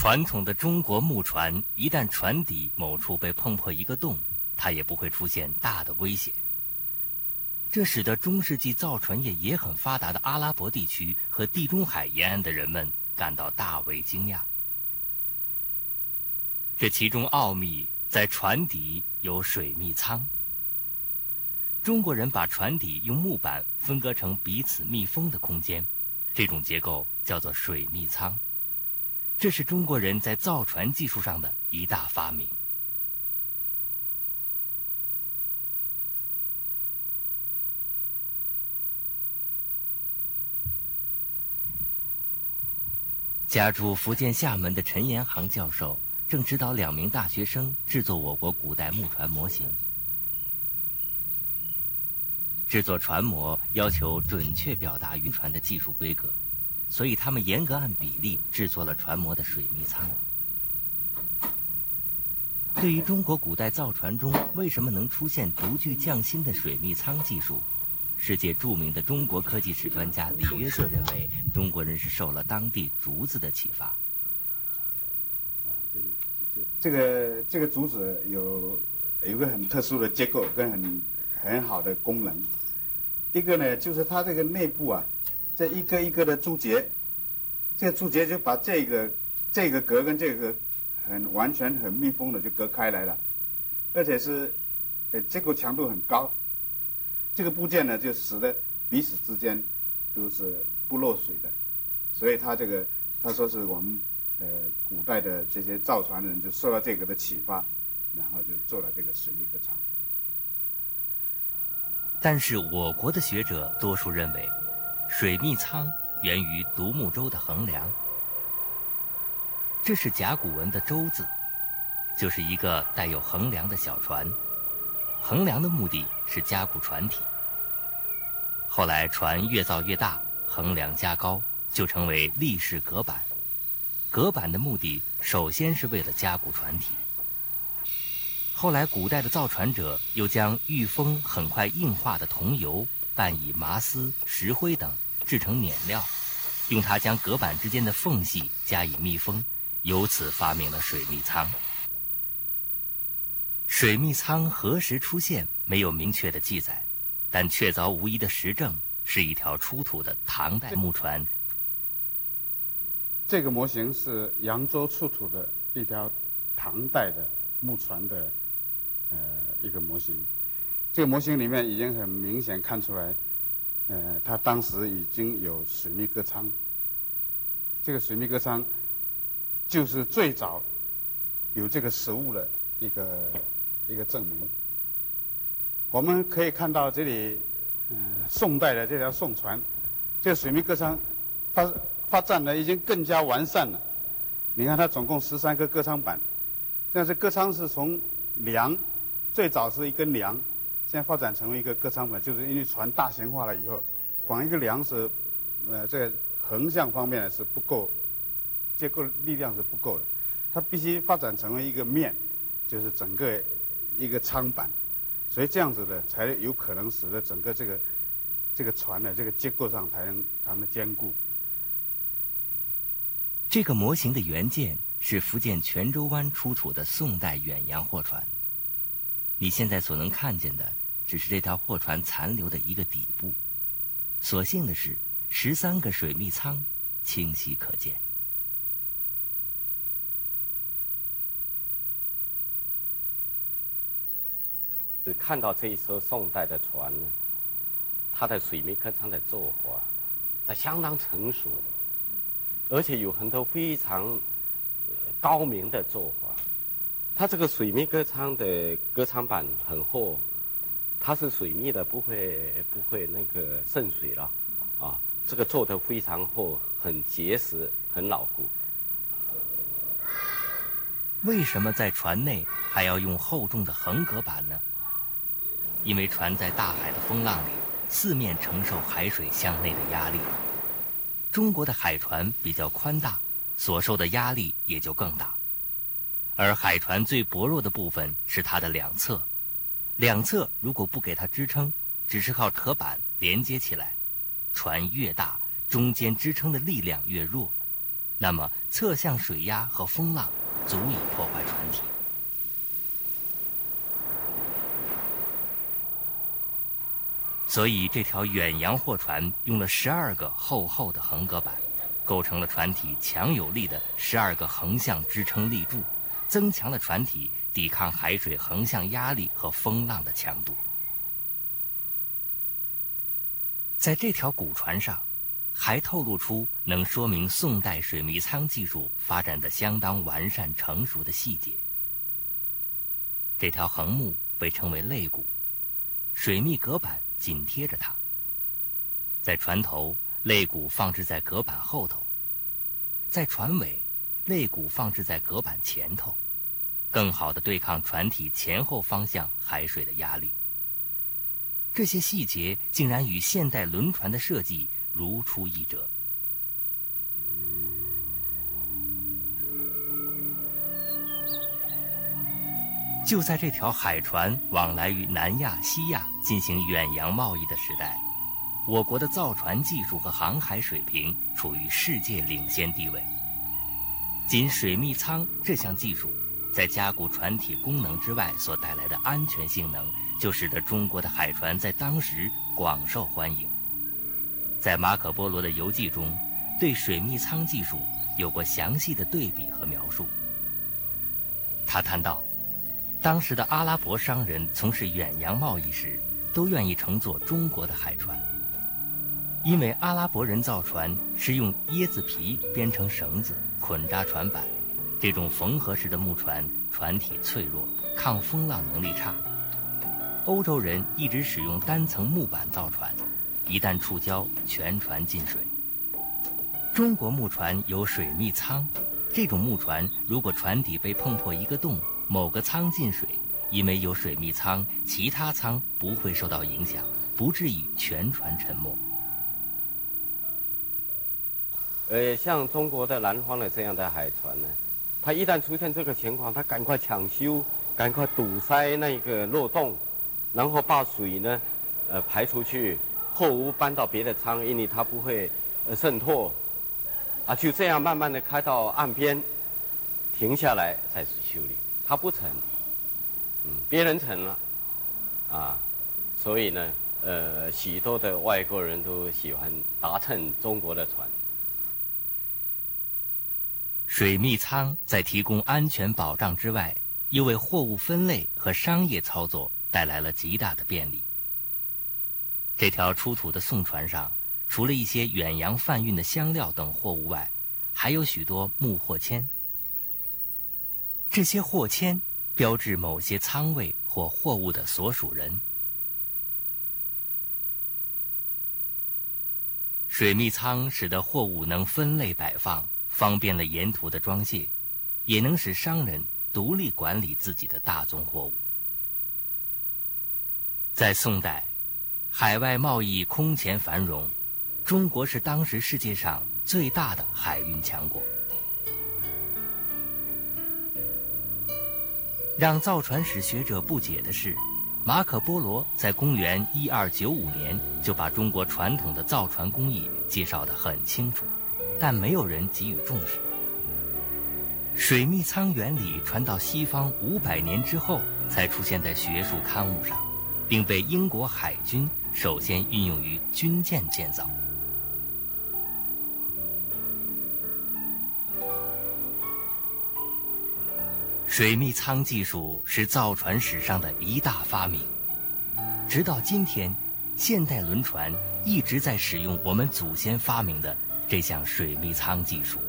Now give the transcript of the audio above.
传统的中国木船一旦船底某处被碰破一个洞，它也不会出现大的危险。这使得中世纪造船业也很发达的阿拉伯地区和地中海沿岸的人们感到大为惊讶。这其中奥秘在船底有水密舱。中国人把船底用木板分割成彼此密封的空间，这种结构叫做水密舱。这是中国人在造船技术上的一大发明。家住福建厦门的陈延航教授正指导两名大学生制作我国古代木船模型。制作船模要求准确表达渔船的技术规格，所以他们严格按比例制作了船模的水密舱。对于中国古代造船中为什么能出现独具匠心的水密舱技术，世界著名的中国科技史专家李约瑟认为，中国人是受了当地竹子的启发。啊，这个这个这个竹子有有个很特殊的结构跟很很好的功能。一个呢，就是它这个内部啊，这一个一个的竹节，这个竹节就把这个这个格跟这个很完全很密封的就隔开来了，而且是呃结构强度很高。这个部件呢，就使得彼此之间都是不漏水的，所以他这个他说是我们呃古代的这些造船人就受到这个的启发，然后就做了这个水密隔舱。但是我国的学者多数认为，水密舱源于独木舟的横梁。这是甲骨文的“舟”字，就是一个带有横梁的小船。横梁的目的是加固船体。后来船越造越大，横梁加高，就成为立式隔板。隔板的目的首先是为了加固船体。后来，古代的造船者又将遇风很快硬化的桐油拌以麻丝、石灰等制成碾料，用它将隔板之间的缝隙加以密封，由此发明了水密舱。水密舱何时出现没有明确的记载，但确凿无疑的实证是一条出土的唐代木船。这个模型是扬州出土的一条唐代的木船的。呃，一个模型，这个模型里面已经很明显看出来，呃，它当时已经有水密隔舱。这个水密隔舱就是最早有这个实物的一个一个证明。我们可以看到这里，呃，宋代的这条宋船，这个水密隔舱发发展的已经更加完善了。你看它总共十三个隔舱板，但是隔舱是从梁。最早是一根梁，现在发展成为一个隔舱板，就是因为船大型化了以后，光一个梁是，呃，这个横向方面是不够，结构力量是不够的，它必须发展成为一个面，就是整个一个舱板，所以这样子的才有可能使得整个这个这个船的这个结构上才能才能坚固。这个模型的原件是福建泉州湾出土的宋代远洋货船。你现在所能看见的，只是这条货船残留的一个底部。所幸的是，十三个水密舱清晰可见。看到这一艘宋代的船呢，它的水密客舱的做法，它相当成熟，而且有很多非常高明的做法。它这个水密隔舱的隔舱板很厚，它是水密的，不会不会那个渗水了，啊，这个做的非常厚，很结实，很牢固。为什么在船内还要用厚重的横隔板呢？因为船在大海的风浪里，四面承受海水向内的压力。中国的海船比较宽大，所受的压力也就更大。而海船最薄弱的部分是它的两侧，两侧如果不给它支撑，只是靠壳板连接起来，船越大，中间支撑的力量越弱，那么侧向水压和风浪足以破坏船体。所以，这条远洋货船用了十二个厚厚的横隔板，构成了船体强有力的十二个横向支撑立柱，增强了船体抵抗海水横向压力和风浪的强度。在这条古船上，还透露出能说明宋代水密舱技术发展的相当完善成熟的细节。这条横木被称为肋骨，水密隔板。紧贴着它，在船头，肋骨放置在隔板后头；在船尾，肋骨放置在隔板前头，更好的对抗船体前后方向海水的压力。这些细节竟然与现代轮船的设计如出一辙。就在这条海船往来于南亚、西亚进行远洋贸易的时代，我国的造船技术和航海水平处于世界领先地位。仅水密舱这项技术，在加固船体功能之外所带来的安全性能，就使得中国的海船在当时广受欢迎。在马可·波罗的游记中，对水密舱技术有过详细的对比和描述。他谈到。当时的阿拉伯商人从事远洋贸易时，都愿意乘坐中国的海船，因为阿拉伯人造船是用椰子皮编成绳子捆扎船板，这种缝合式的木船船体脆弱，抗风浪能力差。欧洲人一直使用单层木板造船，一旦触礁，全船进水。中国木船有水密舱，这种木船如果船底被碰破一个洞。某个舱进水，因为有水密舱，其他舱不会受到影响，不至于全船沉没。呃，像中国的南方的这样的海船呢，它一旦出现这个情况，它赶快抢修，赶快堵塞那个漏洞，然后把水呢，呃排出去，货物搬到别的舱，因为它不会呃渗透，啊，就这样慢慢的开到岸边，停下来再次修理。他不成，嗯，别人成了，啊，所以呢，呃，许多的外国人都喜欢搭乘中国的船。水密舱在提供安全保障之外，又为货物分类和商业操作带来了极大的便利。这条出土的宋船上，除了一些远洋贩运的香料等货物外，还有许多木货签。这些货签标志某些仓位或货物的所属人。水密仓使得货物能分类摆放，方便了沿途的装卸，也能使商人独立管理自己的大宗货物。在宋代，海外贸易空前繁荣，中国是当时世界上最大的海运强国。让造船史学者不解的是，马可·波罗在公元一二九五年就把中国传统的造船工艺介绍得很清楚，但没有人给予重视。水密舱原理传到西方五百年之后才出现在学术刊物上，并被英国海军首先运用于军舰建造。水密舱技术是造船史上的一大发明，直到今天，现代轮船一直在使用我们祖先发明的这项水密舱技术。